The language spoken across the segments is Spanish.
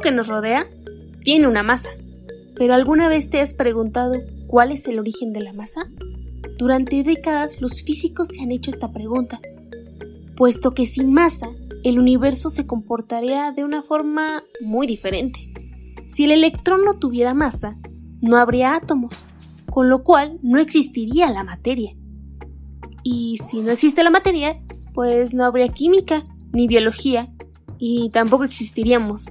que nos rodea tiene una masa. Pero ¿alguna vez te has preguntado cuál es el origen de la masa? Durante décadas los físicos se han hecho esta pregunta, puesto que sin masa el universo se comportaría de una forma muy diferente. Si el electrón no tuviera masa, no habría átomos, con lo cual no existiría la materia. Y si no existe la materia, pues no habría química ni biología y tampoco existiríamos.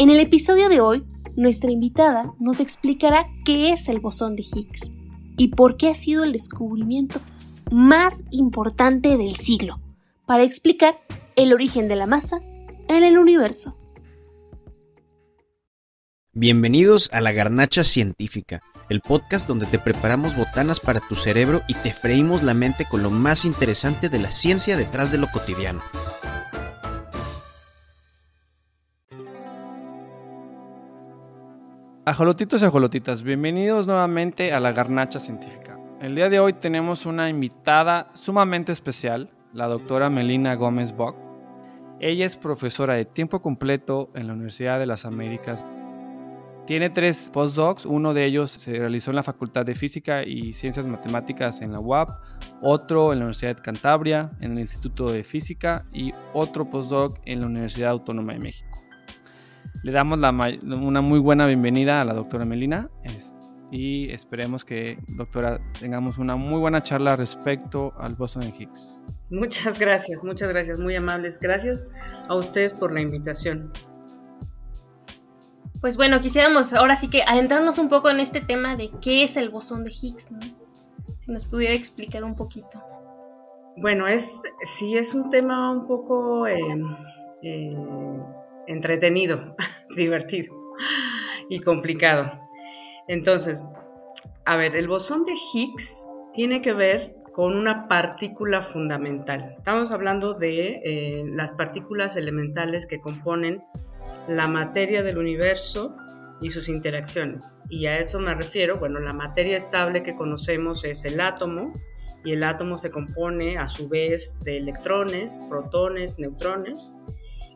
En el episodio de hoy, nuestra invitada nos explicará qué es el bosón de Higgs y por qué ha sido el descubrimiento más importante del siglo, para explicar el origen de la masa en el universo. Bienvenidos a la Garnacha Científica, el podcast donde te preparamos botanas para tu cerebro y te freímos la mente con lo más interesante de la ciencia detrás de lo cotidiano. Ajolotitos y ajolotitas, bienvenidos nuevamente a la Garnacha Científica. El día de hoy tenemos una invitada sumamente especial, la doctora Melina Gómez Bock. Ella es profesora de tiempo completo en la Universidad de las Américas. Tiene tres postdocs, uno de ellos se realizó en la Facultad de Física y Ciencias Matemáticas en la UAP, otro en la Universidad de Cantabria, en el Instituto de Física y otro postdoc en la Universidad Autónoma de México. Le damos una muy buena bienvenida a la doctora Melina y esperemos que, doctora, tengamos una muy buena charla respecto al boson de Higgs. Muchas gracias, muchas gracias, muy amables. Gracias a ustedes por la invitación. Pues bueno, quisiéramos ahora sí que adentrarnos un poco en este tema de qué es el bosón de Higgs, ¿no? Si nos pudiera explicar un poquito. Bueno, es sí es un tema un poco eh, eh, entretenido, divertido y complicado. Entonces, a ver, el bosón de Higgs tiene que ver con una partícula fundamental. Estamos hablando de eh, las partículas elementales que componen la materia del universo y sus interacciones. Y a eso me refiero, bueno, la materia estable que conocemos es el átomo, y el átomo se compone a su vez de electrones, protones, neutrones,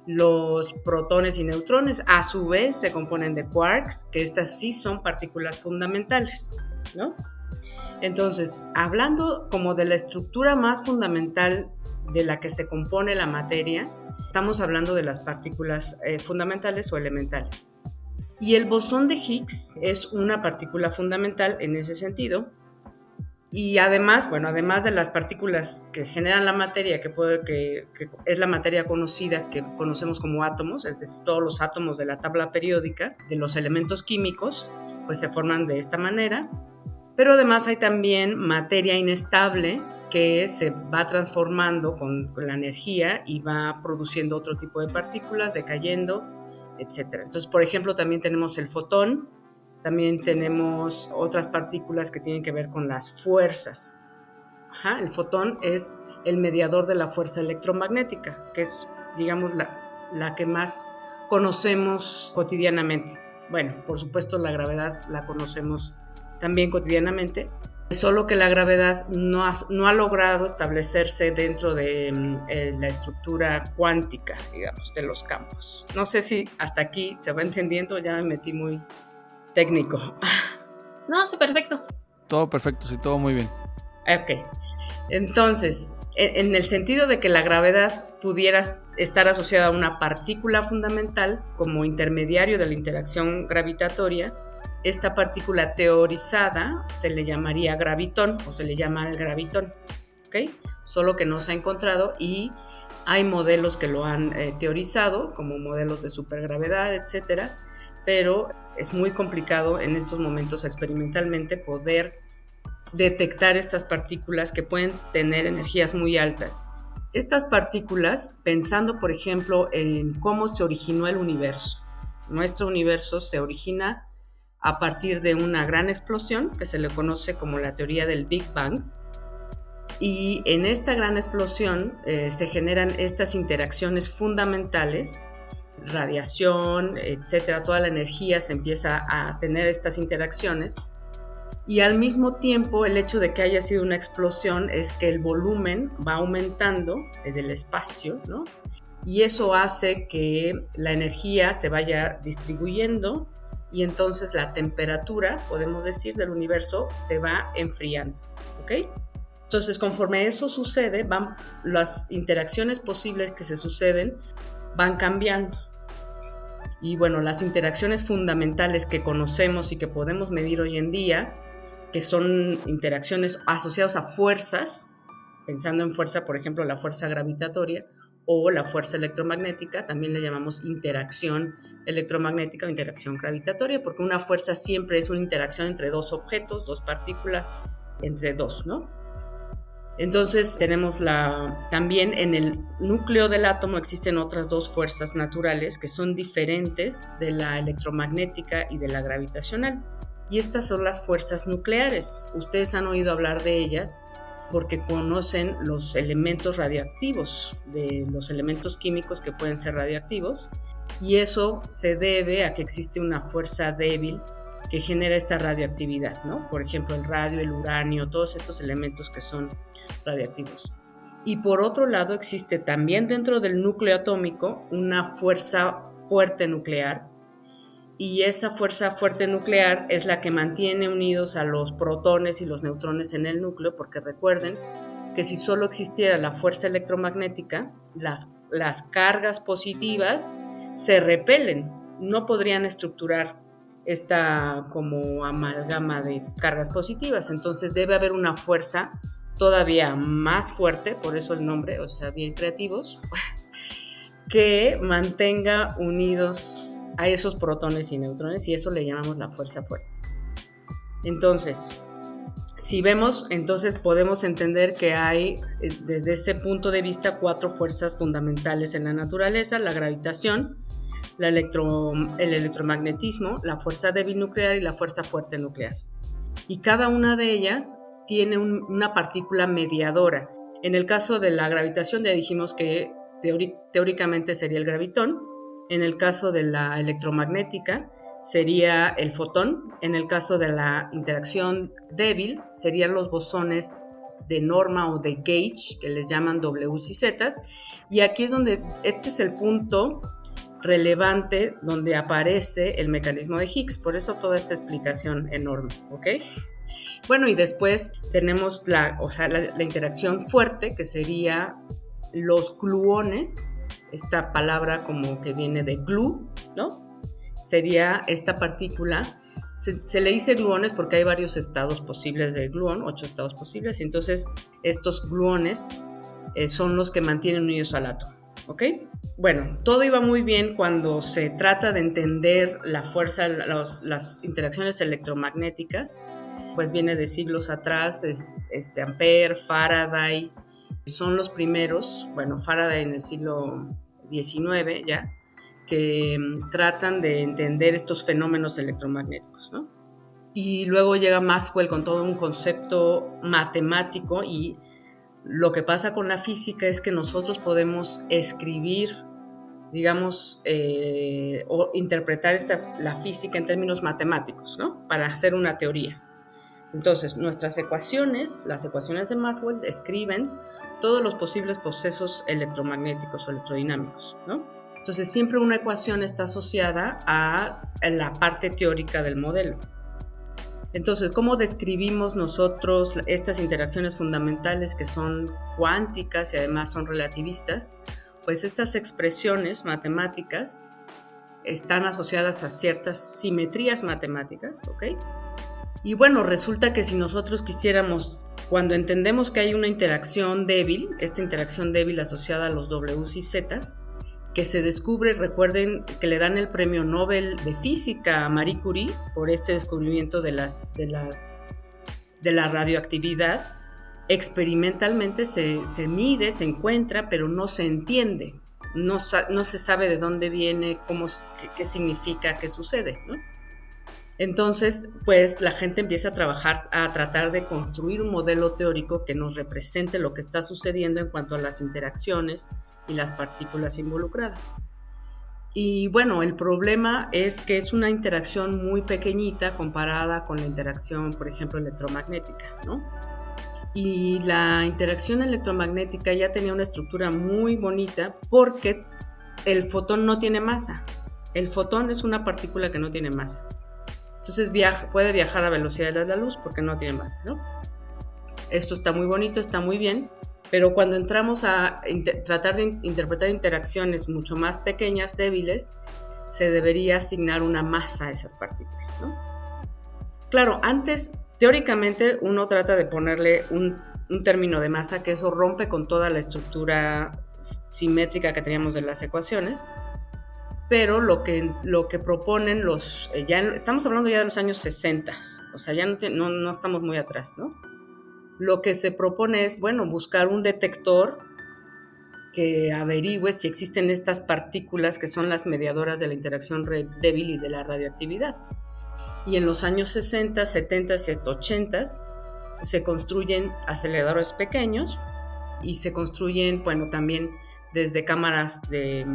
los protones y neutrones a su vez se componen de quarks, que estas sí son partículas fundamentales, ¿no? Entonces, hablando como de la estructura más fundamental de la que se compone la materia, estamos hablando de las partículas eh, fundamentales o elementales. Y el bosón de Higgs es una partícula fundamental en ese sentido, y además, bueno, además de las partículas que generan la materia, que, puede, que, es la materia conocida que conocemos como átomos, es decir, todos los átomos de la tabla periódica, de los elementos químicos, pues se forman de esta manera. Pero además hay también materia inestable que se va transformando con, la energía y va produciendo otro tipo de partículas, decayendo, etc. Entonces, por ejemplo, también tenemos el fotón, también tenemos otras partículas que tienen que ver con las fuerzas. el fotón es el mediador de la fuerza electromagnética, que es, digamos, la, la que más conocemos cotidianamente. Bueno, por supuesto la gravedad la conocemos también cotidianamente, solo que la gravedad no ha, no ha logrado establecerse dentro de mm, eh, la estructura cuántica, digamos, de los campos. No sé si hasta aquí se va entendiendo, ya me metí muy técnico. No, sí, perfecto. Todo perfecto, sí, todo muy bien. Ok. Entonces, en el sentido de que la gravedad pudiera estar asociada a una partícula fundamental como intermediario de la interacción gravitatoria, esta partícula teorizada se le llamaría gravitón o se le llama el gravitón, ¿ok? Solo que no se ha encontrado y hay modelos que lo han eh, teorizado, como modelos de supergravedad, etcétera, pero es muy complicado en estos momentos experimentalmente poder detectar estas partículas que pueden tener energías muy altas. Estas partículas, pensando por ejemplo en cómo se originó el universo. Nuestro universo se origina a partir de una gran explosión que se le conoce como la teoría del Big Bang. Y en esta gran explosión eh, se generan estas interacciones fundamentales radiación, etcétera, toda la energía se empieza a tener estas interacciones. Y al mismo tiempo, el hecho de que haya sido una explosión es que el volumen va aumentando del espacio, ¿no? y eso hace que la energía se vaya distribuyendo y entonces la temperatura, podemos decir, del universo se va enfriando. ¿Ok? Entonces, conforme eso sucede, van las interacciones posibles que se suceden van cambiando. Y bueno, las interacciones fundamentales que conocemos y que podemos medir hoy en día, que son interacciones asociadas a fuerzas, pensando en fuerza, por ejemplo, la fuerza gravitatoria o la fuerza electromagnética, también le llamamos interacción electromagnética o interacción gravitatoria, porque una fuerza siempre es una interacción entre dos objetos, dos partículas, entre dos, ¿no? Entonces tenemos la también en el núcleo del átomo existen otras dos fuerzas naturales que son diferentes de la electromagnética y de la gravitacional. Y estas son las fuerzas nucleares. Ustedes han oído hablar de ellas porque conocen los elementos radioactivos, de los elementos químicos que pueden ser radioactivos, y eso se debe a que existe una fuerza débil que genera esta radioactividad, ¿no? Por ejemplo, el radio, el uranio, todos estos elementos que son radiactivos. Y por otro lado, existe también dentro del núcleo atómico una fuerza fuerte nuclear y esa fuerza fuerte nuclear es la que mantiene unidos a los protones y los neutrones en el núcleo, porque recuerden que si solo existiera la fuerza electromagnética, las, las cargas positivas se repelen, no podrían estructurar esta como amalgama de cargas positivas, entonces debe haber una fuerza todavía más fuerte, por eso el nombre, o sea, bien creativos, que mantenga unidos a esos protones y neutrones y eso le llamamos la fuerza fuerte. Entonces, si vemos, entonces podemos entender que hay eh, desde ese punto de vista cuatro fuerzas fundamentales en la naturaleza, la gravitación, el electromagnetismo, la fuerza débil nuclear y la fuerza fuerte nuclear. Y cada una de ellas tiene una partícula mediadora. En el caso de la gravitación ya dijimos que teóricamente sería el gravitón, en el caso de la electromagnética sería el fotón. En el caso de la interacción débil serían los bosones de norma o de gauge, que les llaman W y Z. Y aquí es donde, este es el punto relevante donde aparece el mecanismo de Higgs. Por eso toda esta explicación enorme, ¿ok? Bueno, y después tenemos la, o sea, la interacción fuerte, que sería los gluones, esta palabra como que viene de glue, ¿no? Sería esta partícula. Se, le dice gluones porque hay varios estados posibles de gluón, ocho estados posibles, y entonces estos gluones eh, son los que mantienen unidos al átomo, ¿ok? Bueno, todo iba muy bien cuando se trata de entender la fuerza, las interacciones electromagnéticas, pues viene de siglos atrás, este, Ampere, Faraday, son los primeros, bueno, Faraday en el siglo 19 ya, que mm, tratan de entender estos fenómenos electromagnéticos, ¿no? Y luego llega Maxwell con todo un concepto matemático y lo que pasa con la física es que nosotros podemos escribir, digamos, eh, o interpretar esta, la física en términos matemáticos, ¿no? Para hacer una teoría. Entonces, nuestras ecuaciones, las ecuaciones de Maxwell, describen todos los posibles procesos electromagnéticos o electrodinámicos, ¿no? Entonces siempre una ecuación está asociada a la parte teórica del modelo. Entonces, ¿cómo describimos nosotros estas interacciones fundamentales que son cuánticas y además son relativistas? Pues estas expresiones matemáticas están asociadas a ciertas simetrías matemáticas, ¿ok? Y bueno, resulta que si nosotros quisiéramos cuando entendemos que hay una interacción débil, esta interacción débil asociada a los W y Z, que se descubre, recuerden que le dan el premio Nobel de Física a Marie Curie por este descubrimiento de, las, de, las, de la radioactividad, experimentalmente se, se, mide, se encuentra, pero no se entiende, no, no se sabe de dónde viene, cómo, qué, qué significa, qué sucede. ¿no? Entonces, pues la gente empieza a trabajar, a tratar de construir un modelo teórico que nos represente lo que está sucediendo en cuanto a las interacciones y las partículas involucradas. Y bueno, el problema es que es una interacción muy pequeñita comparada con la interacción, por ejemplo, electromagnética, ¿no? Y la interacción electromagnética ya tenía una estructura muy bonita porque el fotón no tiene masa. El fotón es una partícula que no tiene masa. Entonces viaja, puede viajar a velocidad de la luz porque no tiene masa, ¿no? Esto está muy bonito, está muy bien, pero cuando entramos a tratar de interpretar interacciones mucho más pequeñas, débiles, se debería asignar una masa a esas partículas, ¿no? Claro, antes, teóricamente, uno trata de ponerle un, un término de masa que eso rompe con toda la estructura simétrica que teníamos de las ecuaciones, pero lo que, lo que proponen los, eh, ya estamos hablando ya de los años 60, o sea, ya no, no, estamos muy atrás, ¿no? Lo que se propone es, bueno, buscar un detector que averigüe si existen estas partículas que son las mediadoras de la interacción débil y de la radioactividad. Y en los años 60, 70, 80 se construyen aceleradores pequeños y se construyen, bueno, también desde cámaras de,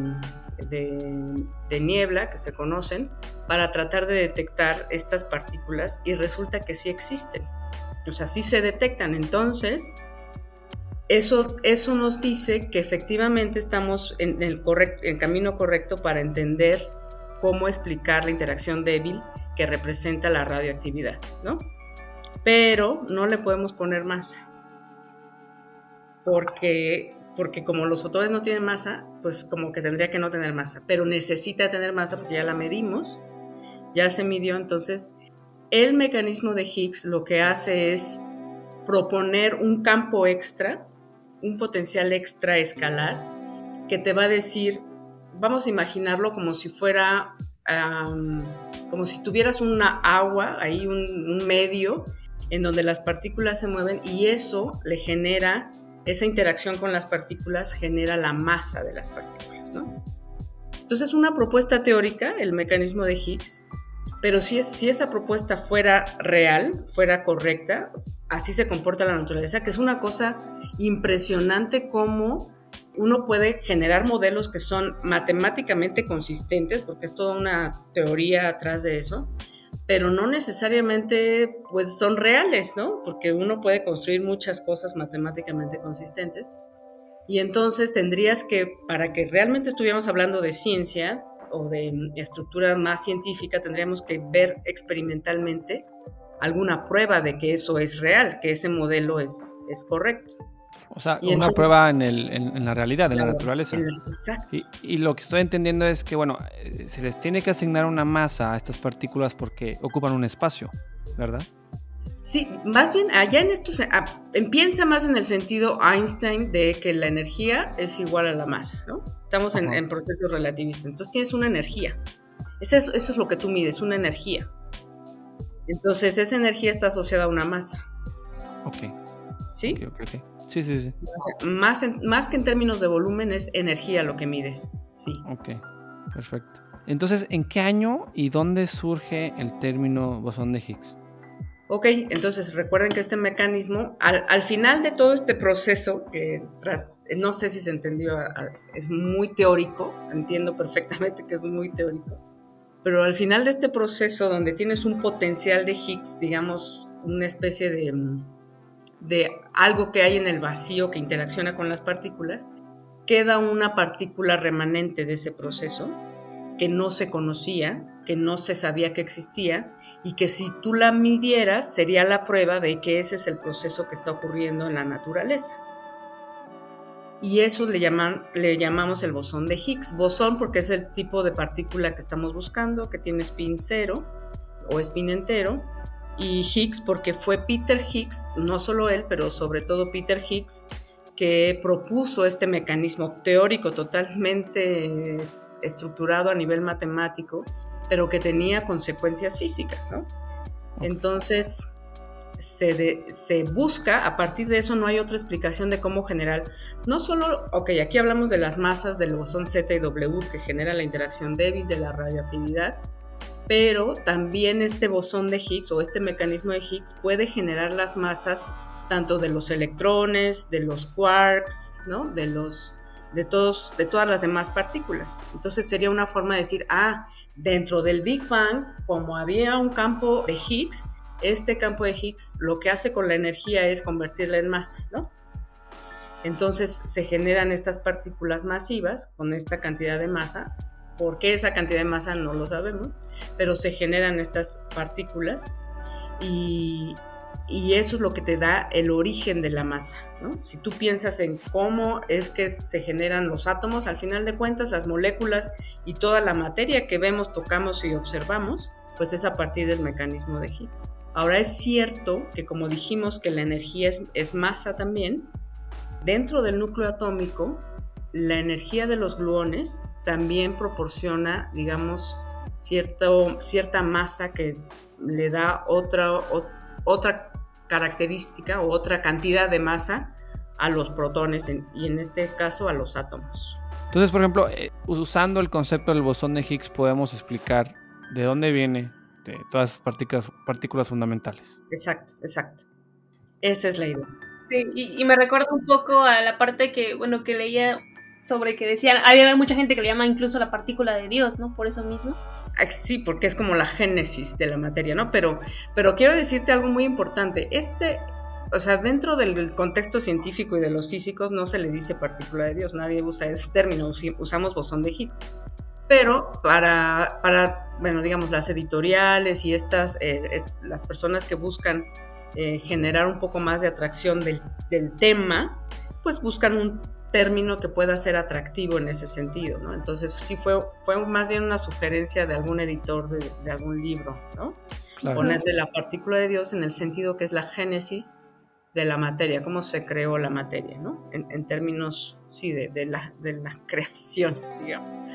de, niebla que se conocen para tratar de detectar estas partículas y resulta que sí existen. O sea, sí se detectan. Entonces, eso, eso nos dice que efectivamente estamos en el, camino correcto para entender cómo explicar la interacción débil que representa la radioactividad, ¿no? Pero no le podemos poner masa, porque porque como los fotones no tienen masa, pues como que tendría que no tener masa, pero necesita tener masa porque ya la medimos, ya se midió, entonces el mecanismo de Higgs lo que hace es proponer un campo extra, un potencial extra escalar, que te va a decir, vamos a imaginarlo como si fuera, como si tuvieras una agua, ahí un, un medio en donde las partículas se mueven y eso le genera esa interacción con las partículas genera la masa de las partículas, ¿no? Entonces es una propuesta teórica, el mecanismo de Higgs, pero si, si esa propuesta fuera real, fuera correcta, así se comporta la naturaleza, que es una cosa impresionante cómo uno puede generar modelos que son matemáticamente consistentes, porque es toda una teoría atrás de eso, pero no necesariamente pues son reales, ¿no? Porque uno puede construir muchas cosas matemáticamente consistentes. Y entonces tendrías que, para que realmente estuviéramos hablando de ciencia o de estructura más científica, tendríamos que ver experimentalmente alguna prueba de que eso es real, que ese modelo es, es correcto. O sea, una prueba en, el, en, la realidad, en la naturaleza. exacto. Y, lo que estoy entendiendo es que, bueno, eh, se les tiene que asignar una masa a estas partículas porque ocupan un espacio, ¿verdad? Sí, más bien allá en esto se, piensa más en el sentido Einstein de que la energía es igual a la masa, ¿no? Estamos en, procesos relativistas, entonces tienes una energía. Eso es, eso es lo que tú mides, una energía. Entonces esa energía está asociada a una masa. Ok. ¿Sí? Ok, ok, Sí, sí, sí. Más, más que en términos de volumen es energía lo que mides. Sí. Ok, perfecto. Entonces, ¿en qué año y dónde surge el término bosón de Higgs? Ok, entonces recuerden que este mecanismo, al, final de todo este proceso, que no sé si se entendió, es muy teórico, entiendo perfectamente que es muy teórico, pero al final de este proceso donde tienes un potencial de Higgs, digamos, una especie de de algo que hay en el vacío que interacciona con las partículas, queda una partícula remanente de ese proceso que no se conocía, que no se sabía que existía y que si tú la midieras sería la prueba de que ese es el proceso que está ocurriendo en la naturaleza. Y eso le, llamamos el bosón de Higgs. Bosón porque es el tipo de partícula que estamos buscando, que tiene spin cero o spin entero, y Higgs porque fue Peter Higgs, no solo él, pero sobre todo Peter Higgs, que propuso este mecanismo teórico totalmente estructurado a nivel matemático, pero que tenía consecuencias físicas, ¿no? Entonces, se, se, busca, a partir de eso no hay otra explicación de cómo generar, no solo, ok, aquí hablamos de las masas del bosón Z y W que genera la interacción débil de la radioactividad, pero también este bosón de Higgs o este mecanismo de Higgs puede generar las masas tanto de los electrones, de los quarks, de, los, de, todos, de todas las demás partículas. Entonces sería una forma de decir, ah, dentro del Big Bang, como había un campo de Higgs, este campo de Higgs lo que hace con la energía es convertirla en masa. Entonces se generan estas partículas masivas con esta cantidad de masa. ¿Por qué esa cantidad de masa? No lo sabemos, pero se generan estas partículas y, eso es lo que te da el origen de la masa. Si tú piensas en cómo es que se generan los átomos, al final de cuentas las moléculas y toda la materia que vemos, tocamos y observamos, pues es a partir del mecanismo de Higgs. Ahora es cierto que como dijimos que la energía es masa también, Dentro del núcleo atómico, la energía de los gluones también proporciona, digamos, cierto, cierta masa que le da otra, otra característica o otra cantidad de masa a los protones y en este caso a los átomos. Entonces, por ejemplo, eh, usando el concepto del bosón de Higgs podemos explicar de dónde viene todas esas partículas, partículas fundamentales. Exacto, exacto. Esa es la idea y, me recuerda un poco a la parte que, bueno, que leía sobre que decían, había mucha gente que le llama incluso la partícula de Dios, ¿no? Por eso mismo. Ah, sí, porque es como la génesis de la materia, ¿no? Pero, pero quiero decirte algo muy importante. Este, o sea, dentro del contexto científico y de los físicos no se le dice partícula de Dios, nadie usa ese término, usamos bosón de Higgs. Pero para, para bueno, digamos, las editoriales y estas, eh, las personas que buscan eh, generar un poco más de atracción del, tema, pues buscan un término que pueda ser atractivo en ese sentido, ¿no? Entonces sí fue, fue más bien una sugerencia de algún editor de, algún libro, ¿no? Ponerle la partícula de Dios en el sentido que es la génesis de la materia, cómo se creó la materia, ¿no? En, términos, sí, de, la, de la creación, digamos.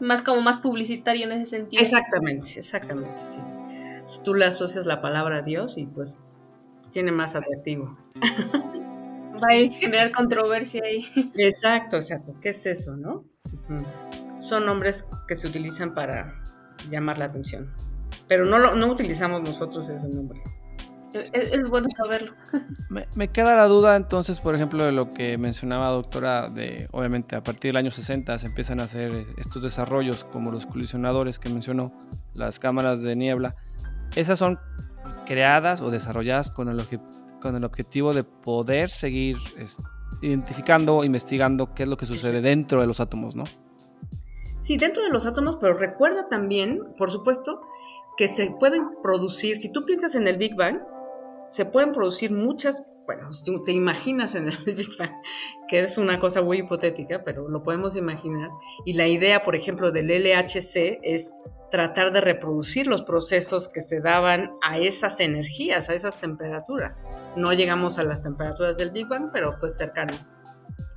Más como más publicitario en ese sentido. Exactamente, exactamente, sí tú le asocias la palabra Dios y pues tiene más atractivo. Va a generar controversia ahí. Exacto, exacto. ¿Qué es eso, no? Son nombres que se utilizan para llamar la atención. Pero no, no utilizamos nosotros ese nombre. Es, bueno saberlo. Me, me, queda la duda entonces, por ejemplo, de lo que mencionaba doctora, de obviamente a partir del año 60 se empiezan a hacer estos desarrollos como los colisionadores que mencionó, las cámaras de niebla. Esas son creadas o desarrolladas con el, con el objetivo de poder seguir identificando, investigando qué es lo que sucede dentro de los átomos, ¿no? Sí, dentro de los átomos, pero recuerda también, por supuesto, que se pueden producir, si tú piensas en el Big Bang, se pueden producir muchas, bueno, te imaginas en el Big Bang, que es una cosa muy hipotética, pero lo podemos imaginar. Y la idea, por ejemplo, del LHC es tratar de reproducir los procesos que se daban a esas energías, a esas temperaturas. No llegamos a las temperaturas del Big Bang, pero pues cercanas.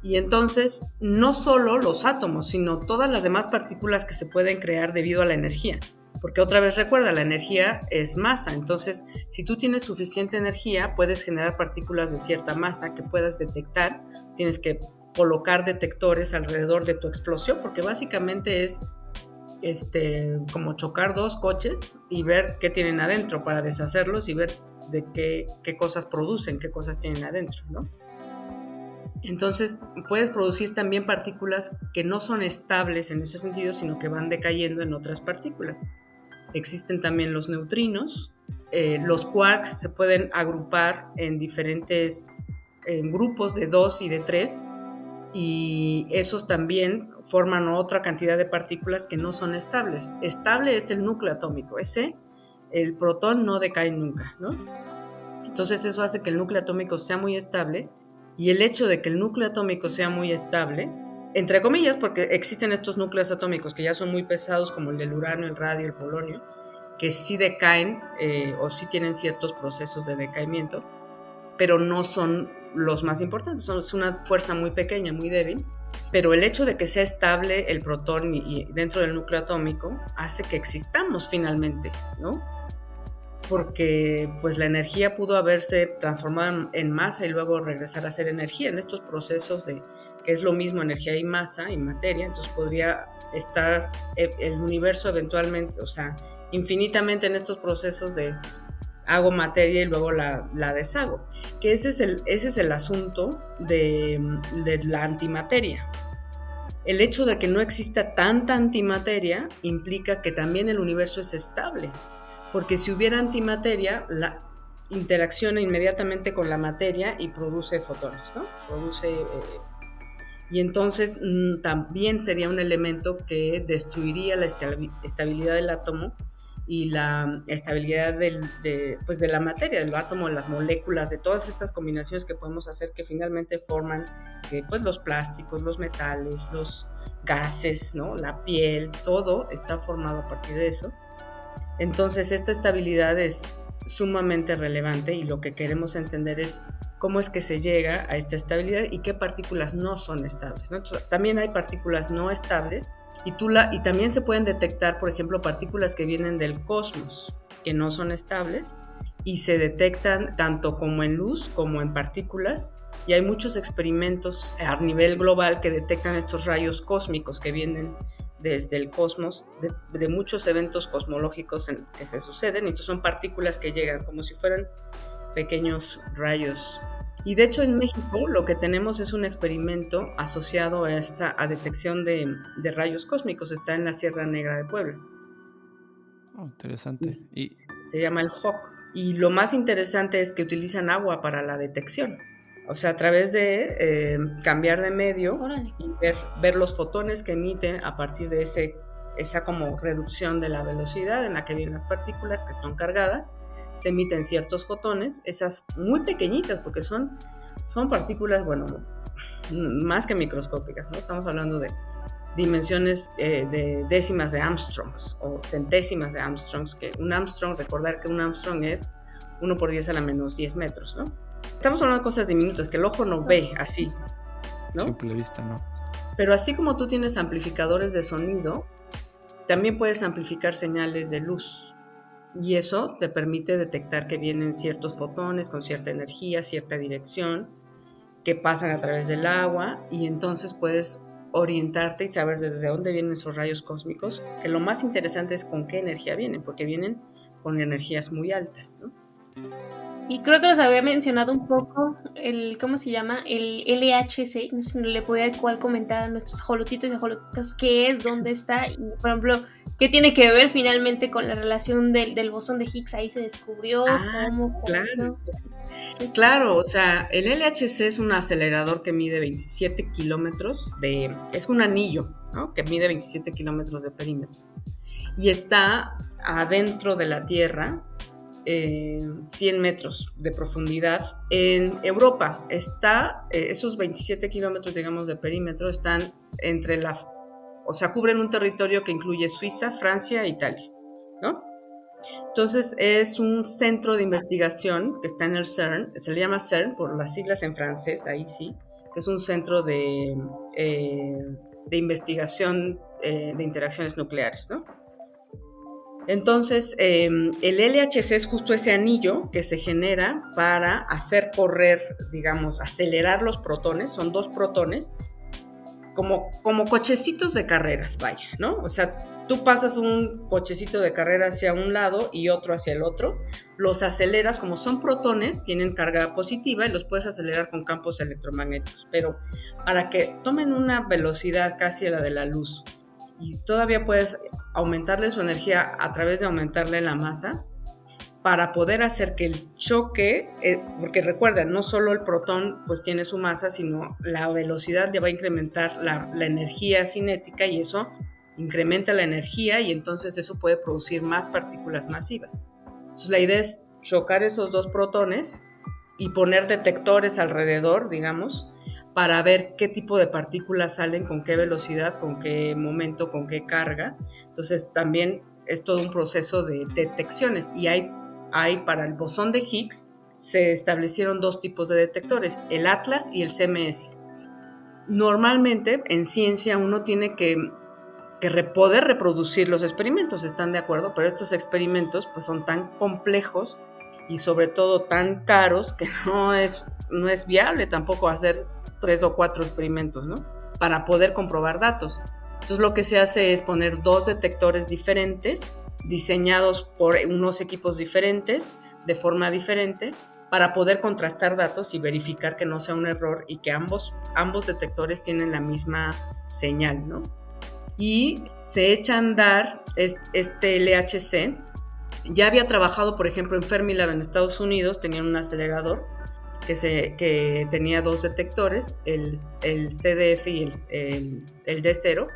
Y entonces, no solo los átomos, sino todas las demás partículas que se pueden crear debido a la energía. Porque otra vez recuerda, la energía es masa. Entonces, si tú tienes suficiente energía, puedes generar partículas de cierta masa que puedas detectar. Tienes que colocar detectores alrededor de tu explosión, porque básicamente es este, como chocar dos coches y ver qué tienen adentro para deshacerlos y ver de qué, qué cosas producen, qué cosas tienen adentro, ¿no? Entonces, puedes producir también partículas que no son estables en ese sentido, sino que van decayendo en otras partículas. Existen también los neutrinos. Eh, los quarks se pueden agrupar en diferentes grupos de dos y de tres y esos también forman otra cantidad de partículas que no son estables. Estable es el núcleo atómico, ese, el protón no decae nunca, ¿no? Entonces eso hace que el núcleo atómico sea muy estable y el hecho de que el núcleo atómico sea muy estable, entre comillas, porque existen estos núcleos atómicos que ya son muy pesados como el del uranio, el radio, el polonio, que sí decaen eh, o sí tienen ciertos procesos de decaimiento, pero no son los más importantes. Son, es una fuerza muy pequeña, muy débil, pero el hecho de que sea estable el protón y, dentro del núcleo atómico hace que existamos finalmente, ¿no? Porque pues la energía pudo haberse transformado en masa y luego regresar a ser energía en estos procesos de que es lo mismo energía y masa y materia, entonces podría estar el universo eventualmente, o sea, infinitamente en estos procesos de hago materia y luego la, deshago. Que ese es el, ese es el asunto de, la antimateria. El hecho de que no exista tanta antimateria implica que también el universo es estable, porque si hubiera antimateria, la, interacciona inmediatamente con la materia y produce fotones, ¿no? Produce... Eh, y entonces mm, también sería un elemento que destruiría la estabilidad del átomo y la estabilidad de, pues de la materia, del átomo, las moléculas, de todas estas combinaciones que podemos hacer que finalmente forman pues los plásticos, los metales, los gases, ¿no? la piel, todo está formado a partir de eso. Entonces esta estabilidad es sumamente relevante y lo que queremos entender es cómo es que se llega a esta estabilidad y qué partículas no son estables. también hay partículas no estables y, tú la, y también se pueden detectar, por ejemplo, partículas que vienen del cosmos, que no son estables, y se detectan tanto como en luz como en partículas. Y hay muchos experimentos a nivel global que detectan estos rayos cósmicos que vienen desde el cosmos, de, muchos eventos cosmológicos que se suceden. Entonces son partículas que llegan como si fueran pequeños rayos y de hecho en México lo que tenemos es un experimento asociado a esta a detección de, rayos cósmicos. Está en la Sierra Negra de Puebla. Oh, interesante. Y... Se llama el HOC. Y lo más interesante es que utilizan agua para la detección. O sea, a través de eh, cambiar de medio y ver, ver, los fotones que emiten a partir de ese, esa como reducción de la velocidad en la que vienen las partículas que están cargadas se emiten ciertos fotones, esas muy pequeñitas, porque son, son partículas, bueno, más que microscópicas, ¿no? Estamos hablando de dimensiones eh, de décimas de Armstrongs o centésimas de Armstrongs, que un Armstrong, recordar que un Armstrong es 1 por 10 a la menos 10 metros, ¿no? Estamos hablando de cosas diminutas que el ojo no ve así, ¿no? Simple vista, ¿no? Pero así como tú tienes amplificadores de sonido, también puedes amplificar señales de luz y eso te permite detectar que vienen ciertos fotones con cierta energía, cierta dirección, que pasan a través del agua y entonces puedes orientarte y saber desde dónde vienen esos rayos cósmicos, que lo más interesante es con qué energía vienen, porque vienen con energías muy altas. Y creo que los había mencionado un poco el, ¿cómo se llama? El LHC. No sé si le podía igual comentar a nuestros jolotitos y jolotitas qué es, dónde está. Y, por ejemplo, qué tiene que ver finalmente con la relación del, del bosón de Higgs. Ahí se descubrió. Ah, cómo, claro. Claro, o sea, el LHC es un acelerador que mide 27 kilómetros de. Es un anillo, ¿no? Que mide 27 kilómetros de perímetro. Y está adentro de la Tierra 100 metros de profundidad. En Europa está, eh, esos 27 kilómetros, digamos, de perímetro están entre la, o sea, cubren un territorio que incluye Suiza, Francia e Italia, ¿no? Entonces es un centro de investigación que está en el CERN, se le llama CERN por las siglas en francés, ahí sí, que es un centro de, eh, de investigación eh, de interacciones nucleares, ¿no? Entonces, em, el LHC es justo ese anillo que se genera para hacer correr, digamos, acelerar los protones, son dos protones, como, como cochecitos de carreras, vaya, ¿no? O sea, tú pasas un cochecito de carrera hacia un lado y otro hacia el otro, los aceleras, como son protones, tienen carga positiva y los puedes acelerar con campos electromagnéticos, pero para que tomen una velocidad casi la de la luz y todavía puedes aumentarle su energía a través de aumentarle la masa para poder hacer que el choque, eh, porque recuerda, no solo el protón pues tiene su masa, sino la velocidad le va a incrementar la, la energía cinética y eso incrementa la energía y entonces eso puede producir más partículas masivas. Entonces la idea es chocar esos dos protones y poner detectores alrededor, digamos, para ver qué tipo de partículas salen, con qué velocidad, con qué momento, con qué carga. Entonces también es todo un proceso de detecciones y hay, hay para el bosón de Higgs se establecieron dos tipos de detectores, el Atlas y el CMS. Normalmente en ciencia uno tiene que, que poder reproducir los experimentos, están de acuerdo, pero estos experimentos pues son tan complejos y sobre todo tan caros que no es, no es viable tampoco hacer tres o cuatro experimentos, ¿no? Para poder comprobar datos. Entonces lo que se hace es poner dos detectores diferentes, diseñados por unos equipos diferentes, de forma diferente, para poder contrastar datos y verificar que no sea un error y que ambos, ambos detectores tienen la misma señal, ¿no? Y se echa a andar este LHC Ya había trabajado, por ejemplo, en Fermilab en Estados Unidos, tenían un acelerador que, tenía dos detectores, el, CDF y el, el, D0,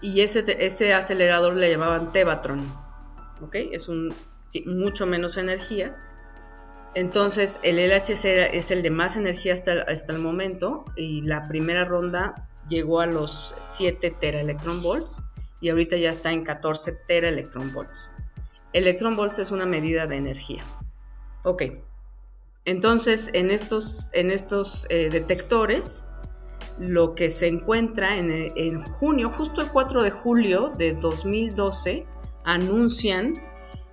y ese, acelerador le llamaban Tevatron, ¿ok? Es mucho menos energía. Entonces, el LHC es el de más energía hasta, hasta el momento, y la primera ronda llegó a los 7 teraelectronvolts y ahorita ya está en 14 teraelectronvolts. Electronvolts es una medida de energía. Ok. Entonces, en estos, en estos eh, detectores, lo que se encuentra en, en, junio, justo el 4 de julio de 2012, anuncian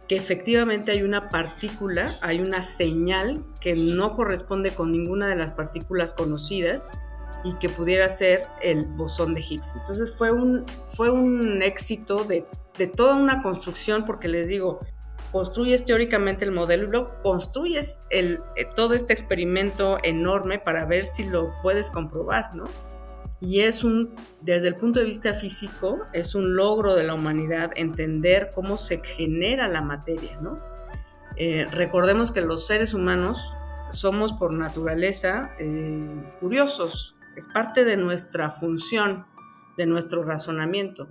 que efectivamente hay una partícula, hay una señal que no corresponde con ninguna de las partículas conocidas y que pudiera ser el bosón de Higgs. Entonces fue un, fue un éxito de, de toda una construcción, porque les digo, construyes teóricamente el modelo, construyes el, eh, todo este experimento enorme para ver si lo puedes comprobar, ¿no? Y es un, desde el punto de vista físico, es un logro de la humanidad entender cómo se genera la materia, ¿no? Eh, recordemos que los seres humanos somos por naturaleza eh, curiosos, es parte de nuestra función, de nuestro razonamiento.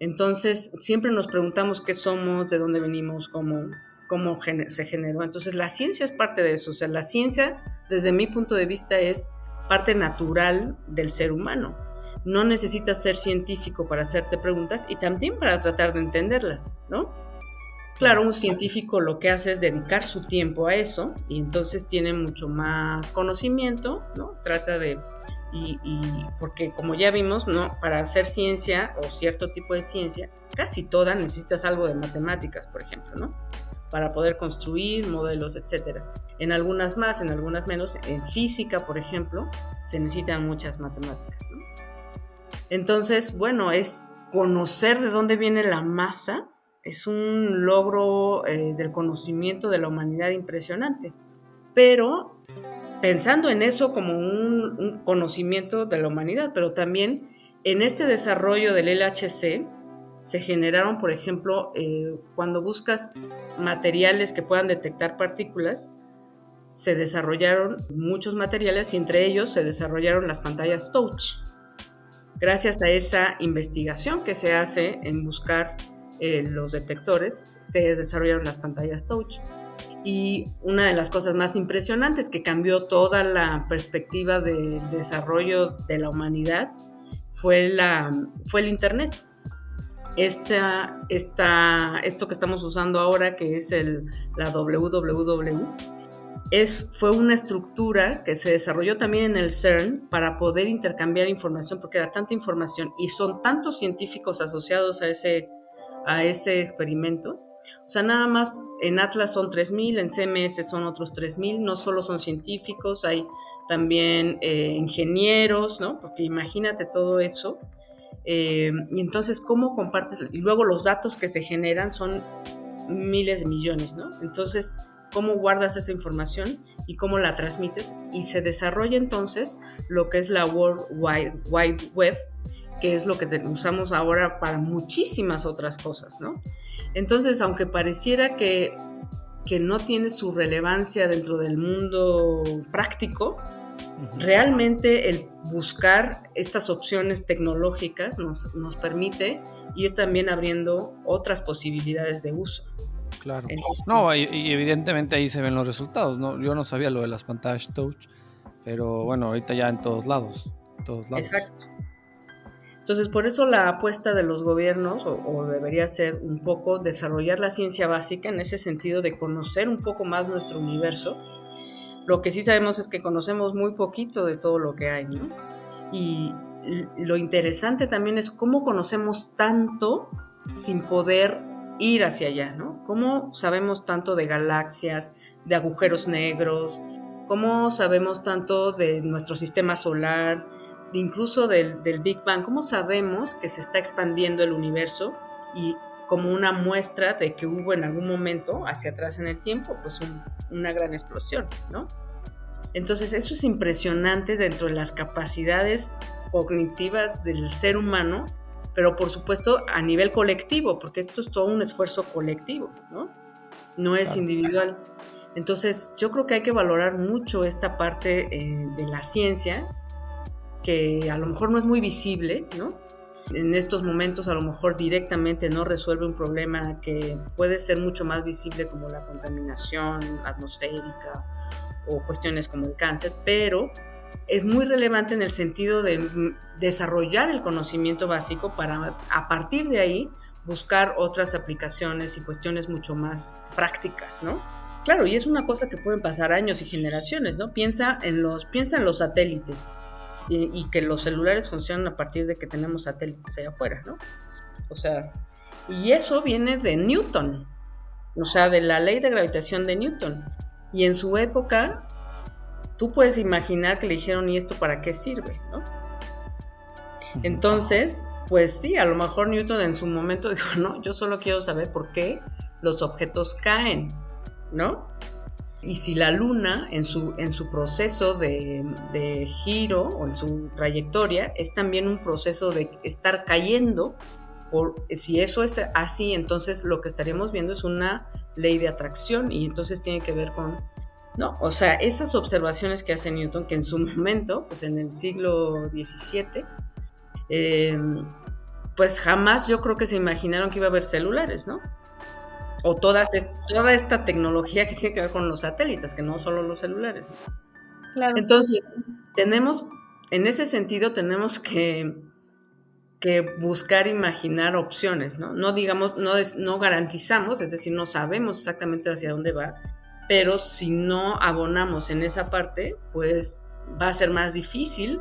Entonces, siempre nos preguntamos qué somos, de dónde venimos, cómo, cómo se generó. Entonces, la ciencia es parte de eso. O sea, la ciencia, desde mi punto de vista, es parte natural del ser humano. No necesitas ser científico para hacerte preguntas y también para tratar de entenderlas, ¿no? Claro, un científico lo que hace es dedicar su tiempo a eso y entonces tiene mucho más conocimiento, ¿no? Trata de y, porque como ya vimos, ¿no? Para hacer ciencia o cierto tipo de ciencia, casi toda necesitas algo de matemáticas, por ejemplo, ¿no? Para poder construir modelos, etcétera. En algunas más, en algunas menos. En física, por ejemplo, se necesitan muchas matemáticas. Entonces, bueno, es conocer de dónde viene la masa, es un logro eh, del conocimiento de la humanidad impresionante. Pero pensando en eso como un, conocimiento de la humanidad, pero también en este desarrollo del LHC se generaron, por ejemplo, eh, cuando buscas materiales que puedan detectar partículas, se desarrollaron muchos materiales y entre ellos se desarrollaron las pantallas touch. Gracias a esa investigación que se hace en buscar eh, los detectores, se desarrollaron las pantallas touch. Y una de las cosas más impresionantes que cambió toda la perspectiva del desarrollo de la humanidad fue, la, fue el Internet. Esta, esta, esto que estamos usando ahora, que es el, la WWW, es, fue una estructura que se desarrolló también en el CERN para poder intercambiar información, porque era tanta información y son tantos científicos asociados a ese, a ese experimento. O sea, nada más en Atlas son 3.000, en CMS son otros 3.000, no solo son científicos, hay también eh, ingenieros, ¿no? Porque imagínate todo eso. Eh, y entonces, ¿cómo compartes? Y luego los datos que se generan son miles de millones, ¿no? Entonces, ¿cómo guardas esa información y cómo la transmites? Y se desarrolla entonces lo que es la World Wide Web, que es lo que usamos ahora para muchísimas otras cosas, ¿no? Entonces, aunque pareciera que, que no tiene su relevancia dentro del mundo práctico, realmente el buscar estas opciones tecnológicas nos, nos, permite ir también abriendo otras posibilidades de uso. Claro. no, y, evidentemente ahí se ven los resultados. ¿no? Yo no sabía lo de las pantallas touch, pero bueno, ahorita ya en todos lados. En todos lados. Exacto. Entonces, por eso la apuesta de los gobiernos, o, debería ser un poco desarrollar la ciencia básica en ese sentido de conocer un poco más nuestro universo. Lo que sí sabemos es que conocemos muy poquito de todo lo que hay, ¿no? Y lo interesante también es cómo conocemos tanto sin poder ir hacia allá, ¿no? ¿Cómo sabemos tanto de galaxias, de agujeros negros? ¿Cómo sabemos tanto de nuestro sistema solar? Incluso del, Big Bang, ¿cómo sabemos que se está expandiendo el universo y como una muestra de que hubo en algún momento, hacia atrás en el tiempo, pues una gran explosión, ¿no? Entonces eso es impresionante dentro de las capacidades cognitivas del ser humano, pero por supuesto a nivel colectivo, porque esto es todo un esfuerzo colectivo, ¿no? no es individual. Entonces, yo creo que hay que valorar mucho esta parte eh, de la ciencia, que a lo mejor no es muy visible, ¿no? En estos momentos a lo mejor directamente no resuelve un problema que puede ser mucho más visible como la contaminación atmosférica o cuestiones como el cáncer, pero es muy relevante en el sentido de desarrollar el conocimiento básico para a partir de ahí buscar otras aplicaciones y cuestiones mucho más prácticas, ¿no? Claro, y es una cosa que pueden pasar años y generaciones, ¿no? Piensa en los, piensa en los satélites y, que los celulares funcionan a partir de que tenemos satélites allá afuera, ¿no? O sea, y eso viene de Newton, o sea, de la ley de gravitación de Newton. Y en su época, tú puedes imaginar que le dijeron, ¿y esto para qué sirve? ¿no? Entonces, pues sí, a lo mejor Newton en su momento dijo, no, yo solo quiero saber por qué los objetos caen, ¿no? Y si la luna en su, en su proceso de, giro o en su trayectoria es también un proceso de estar cayendo, por, si eso es así, entonces lo que estaríamos viendo es una ley de atracción y entonces tiene que ver con, no, o sea, esas observaciones que hace Newton, que en su momento, pues en el siglo XVII, eh, pues jamás yo creo que se imaginaron que iba a haber celulares, ¿no? O todas, toda esta tecnología que tiene que ver con los satélites, que no solo los celulares. Claro. Entonces, tenemos, en ese sentido, tenemos que, que buscar imaginar opciones, ¿no? No digamos, no, no garantizamos, es decir, no sabemos exactamente hacia dónde va, pero si no abonamos en esa parte, pues va a ser más difícil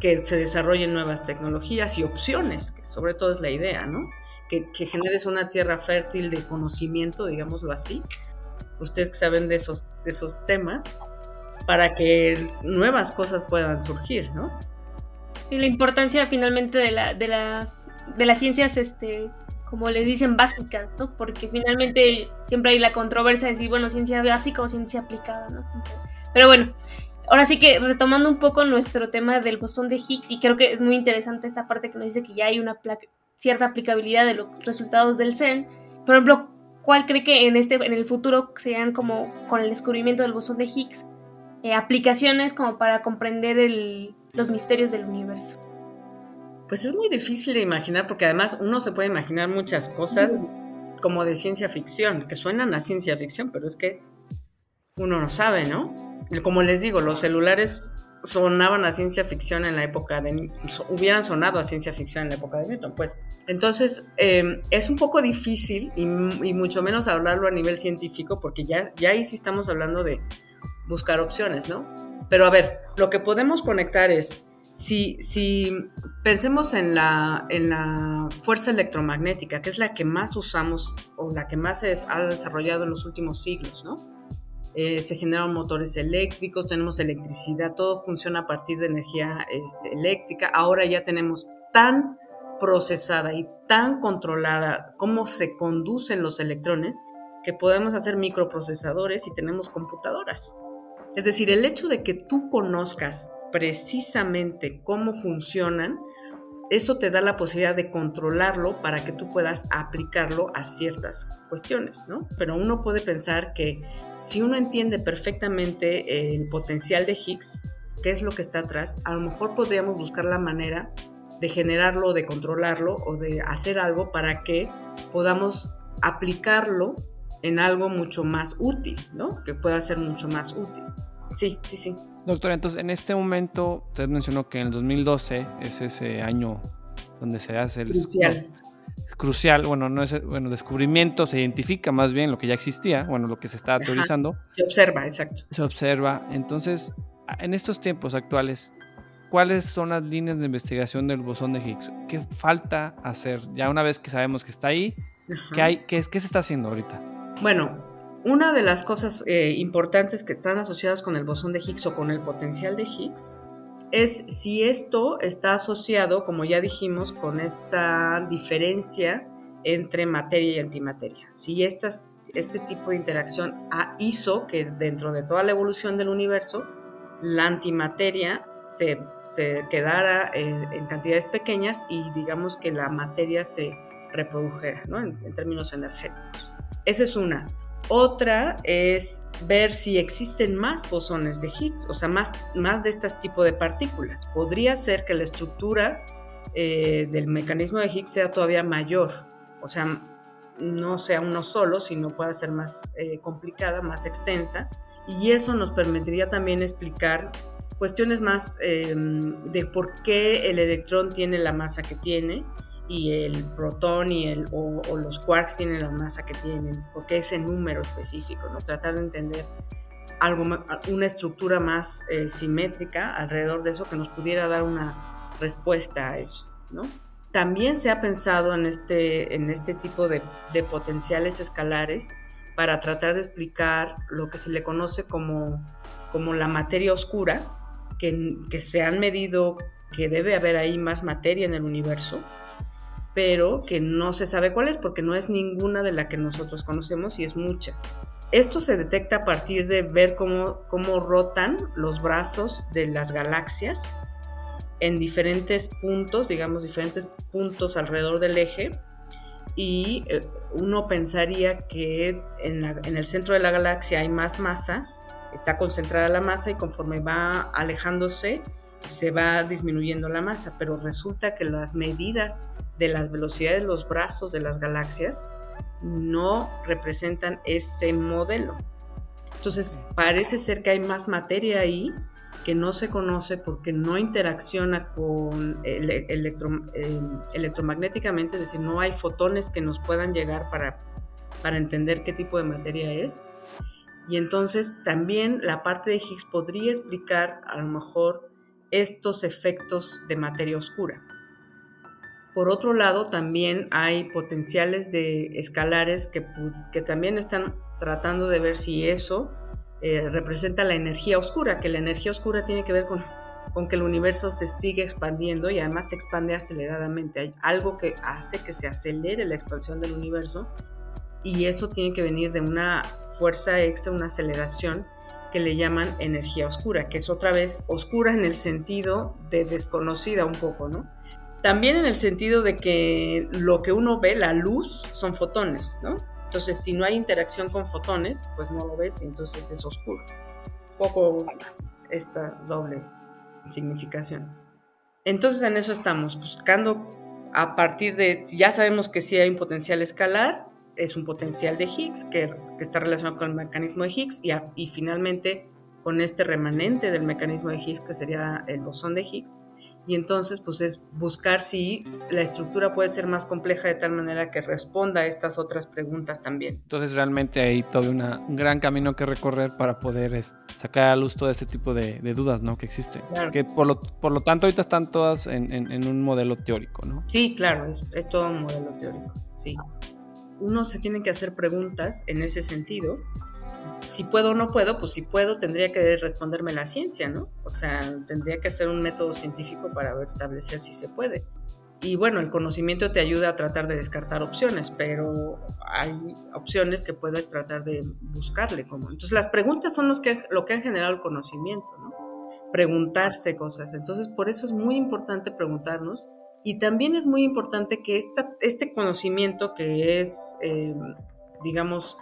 que se desarrollen nuevas tecnologías y opciones, que sobre todo es la idea, ¿no? Que, generes una tierra fértil de conocimiento, digámoslo así, ustedes que saben de esos, de esos temas, para que nuevas cosas puedan surgir, ¿no? Y la importancia finalmente de, la, de, las, de las ciencias, este, como le dicen, básicas, ¿no? Porque finalmente siempre hay la controversia de decir, bueno, ciencia básica o ciencia aplicada, ¿no? Pero bueno, Ahora sí que retomando un poco nuestro tema del bosón de Higgs, y creo que es muy interesante esta parte que nos dice que ya hay una cierta aplicabilidad de los resultados del CERN. Por ejemplo, ¿cuál cree que en, este, en el futuro sean como con el descubrimiento del bosón de Higgs eh, aplicaciones como para comprender los misterios del universo? Pues es muy difícil de imaginar porque además uno se puede imaginar muchas cosas como de ciencia ficción, que suenan a ciencia ficción, pero es que uno no sabe, ¿no? Como les digo, los celulares sonaban a ciencia ficción en la época de hubieran sonado a ciencia ficción en la época de Newton, pues. Entonces em, es un poco difícil y, mucho menos hablarlo a nivel científico porque ya, ya ahí sí estamos hablando de buscar opciones, ¿no? Pero a ver, lo que podemos conectar es si, si pensemos en la, en la fuerza electromagnética, que es la que más usamos o la que más se ha desarrollado en los últimos siglos, ¿no? Eh, se generan motores eléctricos, tenemos electricidad, todo funciona a partir de energía este, eléctrica. Ahora ya tenemos tan procesada y tan controlada cómo se conducen los electrones que podemos hacer microprocesadores y tenemos computadoras. Es decir, el hecho de que tú conozcas precisamente cómo funcionan eso te da la posibilidad de controlarlo para que tú puedas aplicarlo a ciertas cuestiones, ¿no? Pero uno puede pensar que si uno entiende perfectamente el potencial de Higgs, qué es lo que está atrás, a lo mejor podríamos buscar la manera de generarlo, de controlarlo o de hacer algo para que podamos aplicarlo en algo mucho más útil, ¿no? Que pueda ser mucho más útil. Sí, sí, sí. Doctora, entonces en este momento, usted mencionó que en el 2012 es ese año donde se hace el... Crucial. crucial, bueno, no es, bueno, descubrimiento, se identifica más bien lo que ya existía, bueno, lo que se está teorizando. Se observa, exacto. Se observa. Entonces, en estos tiempos actuales, ¿cuáles son las líneas de investigación del bosón de Higgs? ¿Qué falta hacer? Ya una vez que sabemos que está ahí, ¿qué, hay, qué, ¿qué se está haciendo ahorita? Bueno, una de las cosas eh, importantes que están asociadas con el bosón de Higgs o con el potencial de Higgs es si esto está asociado, como ya dijimos, con esta diferencia entre materia y antimateria. Si este tipo de interacción hizo que dentro de toda la evolución del universo, la antimateria se, quedara en, cantidades pequeñas y digamos que la materia se reprodujera ¿no? en, en términos energéticos. Esa es una. Otra es ver si existen más bosones de Higgs, o sea, más, más de este tipo de partículas. Podría ser que la estructura eh, del mecanismo de Higgs sea todavía mayor, o sea, no sea uno solo, sino pueda ser más eh, complicada, más extensa, y eso nos permitiría también explicar cuestiones más em, de por qué el electrón tiene la masa que tiene y el protón y el, o, los quarks tienen la masa que tienen, porque ese número específico, ¿no? Tratar de entender algo, una estructura más eh, simétrica alrededor de eso que nos pudiera dar una respuesta a eso, ¿no? También se ha pensado en este, en este tipo de, de potenciales escalares para tratar de explicar lo que se le conoce como, como la materia oscura, que, que se han medido que debe haber ahí más materia en el universo, pero que no se sabe cuál es porque no es ninguna de la que nosotros conocemos y es mucha. Esto se detecta a partir de ver cómo, cómo rotan los brazos de las galaxias en diferentes puntos, digamos, diferentes puntos alrededor del eje. Y eh, uno pensaría que en, en el centro de la galaxia hay más masa, está concentrada la masa y conforme va alejándose se va disminuyendo la masa, pero resulta que las medidas de las velocidades de los brazos de las galaxias no representan ese modelo. Entonces, parece ser que hay más materia ahí que no se conoce porque no interacciona con el electromagnéticamente, es decir, no hay fotones que nos puedan llegar para, para entender qué tipo de materia es. Y entonces también la parte de Higgs podría explicar a lo mejor estos efectos de materia oscura. Por otro lado, también hay potenciales de escalares que, también están tratando de ver si eso eh, representa la energía oscura, que la energía oscura tiene que ver con, con que el universo se sigue expandiendo y además se expande aceleradamente. Hay algo que hace que se acelere la expansión del universo y eso tiene que venir de una fuerza extra, una aceleración que le llaman energía oscura, que es otra vez oscura en el sentido de desconocida un poco, ¿no? También en el sentido de que lo que uno ve, la luz, son fotones, ¿no? Entonces, si no hay interacción con fotones, pues no lo ves y entonces es oscuro. Poco esta doble significación. Entonces, en eso estamos, buscando a partir de, ya sabemos que sí hay un potencial escalar, es un potencial de Higgs que, está relacionado con el mecanismo de Higgs y finalmente con este remanente del mecanismo de Higgs que sería el bosón de Higgs y entonces pues es buscar si la estructura puede ser más compleja de tal manera que responda a estas otras preguntas también. Entonces realmente hay todo un gran camino que recorrer para poder sacar a luz todo ese tipo de, dudas ¿no? que existen. Que por lo, por lo tanto ahorita están todas en, en, un modelo teórico, ¿no? Sí, claro, es, es todo un modelo teórico, sí. Uno se tiene que hacer preguntas en ese sentido si puedo o no puedo, pues si puedo tendría que responderme la ciencia, ¿no? O sea, tendría que hacer un método científico para establecer si se puede. Y bueno, el conocimiento te ayuda a tratar de descartar opciones, pero hay opciones que puedes tratar de buscarle como. Entonces las preguntas son los que, lo que han generado el conocimiento, ¿no? Preguntarse cosas. Entonces por eso es muy importante preguntarnos y también es muy importante que esta, este conocimiento que es, eh, digamos,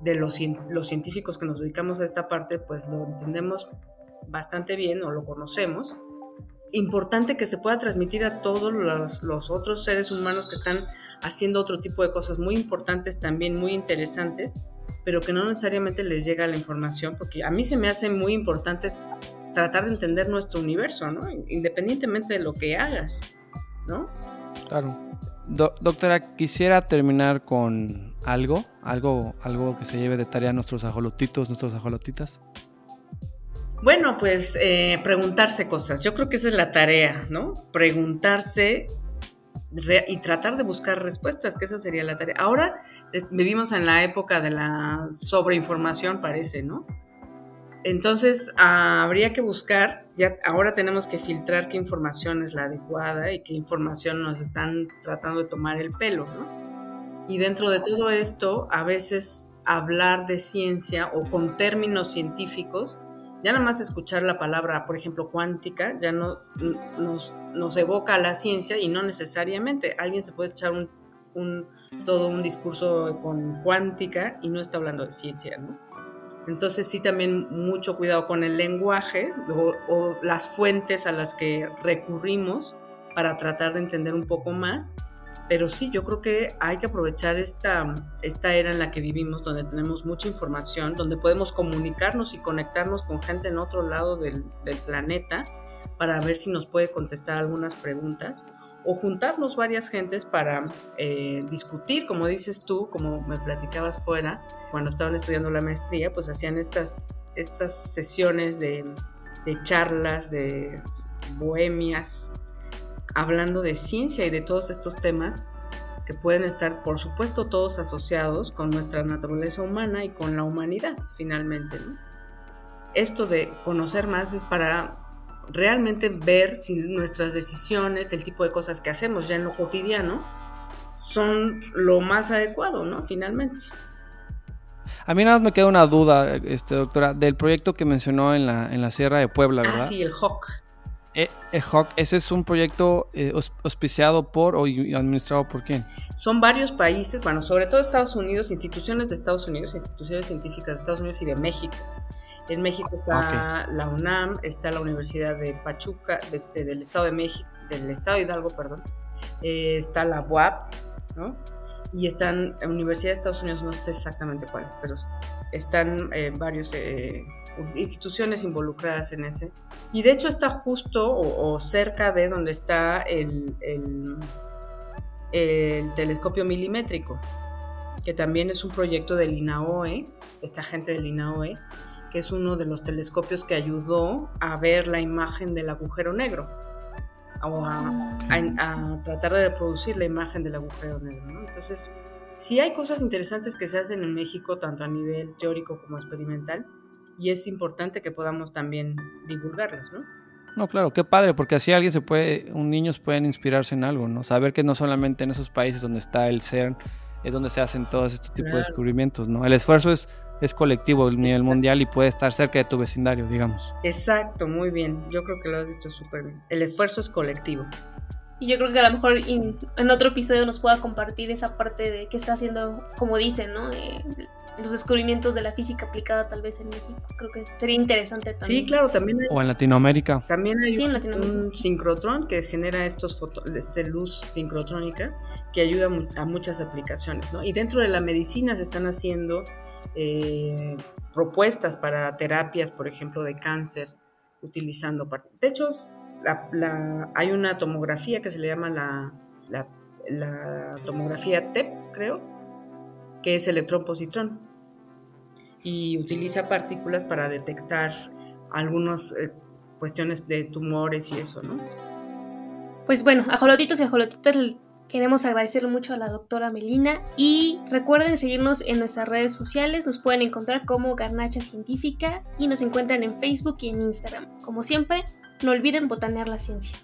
de los, los científicos que nos dedicamos a esta parte, pues lo entendemos bastante bien o lo conocemos. Importante que se pueda transmitir a todos los, los, otros seres humanos que están haciendo otro tipo de cosas muy importantes también, muy interesantes, pero que no necesariamente les llega la información, porque a mí se me hace muy importante tratar de entender nuestro universo, ¿no? Independientemente de lo que hagas, ¿no? Claro. Doctora, quisiera terminar con algo, algo, algo que se lleve de tarea a nuestros ajolotitos, nuestros ajolotitas. Bueno, pues eh, preguntarse cosas. Yo creo que esa es la tarea, ¿no? Preguntarse y tratar de buscar respuestas, que esa sería la tarea. Ahora vivimos en la época de la sobreinformación, parece, ¿no? Entonces, habría que buscar, ya ahora tenemos que filtrar qué información es la adecuada y qué información nos están tratando de tomar el pelo, ¿no? Y dentro de todo esto, a veces hablar de ciencia o con términos científicos, ya nada más escuchar la palabra, por ejemplo, cuántica, ya no nos, evoca a la ciencia y no necesariamente. Alguien se puede echar todo un discurso con cuántica y no está hablando de ciencia, ¿no? Entonces sí también mucho cuidado con el lenguaje o, las fuentes a las que recurrimos para tratar de entender un poco más. Pero sí, yo creo que hay que aprovechar esta, esta era en la que vivimos, donde tenemos mucha información, donde podemos comunicarnos y conectarnos con gente en otro lado del, del planeta para ver si nos puede contestar algunas preguntas o juntarnos varias gentes para eh, discutir, como dices tú, como me platicabas fuera, cuando estaban estudiando la maestría, pues hacían estas, estas sesiones de, charlas, de bohemias, hablando de ciencia y de todos estos temas que pueden estar, por supuesto, todos asociados con nuestra naturaleza humana y con la humanidad, finalmente. Esto de conocer más es para realmente ver si nuestras decisiones, el tipo de cosas que hacemos ya en lo cotidiano, son lo más adecuado, ¿no? Finalmente. A mí nada más me queda una duda, este, doctora, del proyecto que mencionó en la, en la Sierra de Puebla, ¿verdad? Ah, sí, el HOC. Eh, el HOC, ¿ese es un proyecto eh, auspiciado por o administrado por quién? Son varios países, bueno, sobre todo Estados Unidos, instituciones de Estados Unidos, instituciones científicas de Estados Unidos y de México. En México está la UNAM, está la Universidad de Pachuca, este, del Estado de México, del Estado de Hidalgo, perdón. Eh, está la UAP, ¿no? Y están en Universidad de Estados Unidos, no sé exactamente cuáles, pero están eh, varias eh, instituciones involucradas en ese. Y de hecho está justo o, cerca de donde está el, el, el telescopio milimétrico, que también es un proyecto del INAOE, esta gente del INAOE, que es uno de los telescopios que ayudó a ver la imagen del agujero negro o a, tratar de reproducir la imagen del agujero negro. Entonces, sí hay cosas interesantes que se hacen en México, tanto a nivel teórico como experimental, y es importante que podamos también divulgarlas, ¿no? No, claro, qué padre, porque así alguien se puede, un niños pueden inspirarse en algo, ¿no? Saber que no solamente en esos países donde está el CERN es donde se hacen todos estos tipos de descubrimientos, ¿no? El esfuerzo es es colectivo a nivel mundial y puede estar cerca de tu vecindario, digamos. Exacto, muy bien. Yo creo que lo has dicho súper bien. El esfuerzo es colectivo. Y yo creo que a lo mejor en otro episodio nos pueda compartir esa parte de qué está haciendo, como dicen, ¿no? los descubrimientos de la física aplicada tal vez en México. Creo que sería interesante también. Sí, claro, también hay, O en Latinoamérica. También hay un sincrotrón que genera estos foto, este luz sincrotrónica que ayuda a muchas aplicaciones, ¿no? Y dentro de la medicina se están haciendo eh, propuestas para terapias, por ejemplo, de cáncer, utilizando De hecho, hay una tomografía que se le llama la, tomografía TEP, creo, que es electrón-positrón, y utiliza partículas para detectar algunas eh, cuestiones de tumores y eso, ¿no? Pues bueno, ajolotitos y ajolotitas Queremos agradecerle mucho a la doctora Melina y recuerden seguirnos en nuestras redes sociales, nos pueden encontrar como Garnacha Científica y nos encuentran en Facebook y en Instagram. Como siempre, no olviden botanear la ciencia.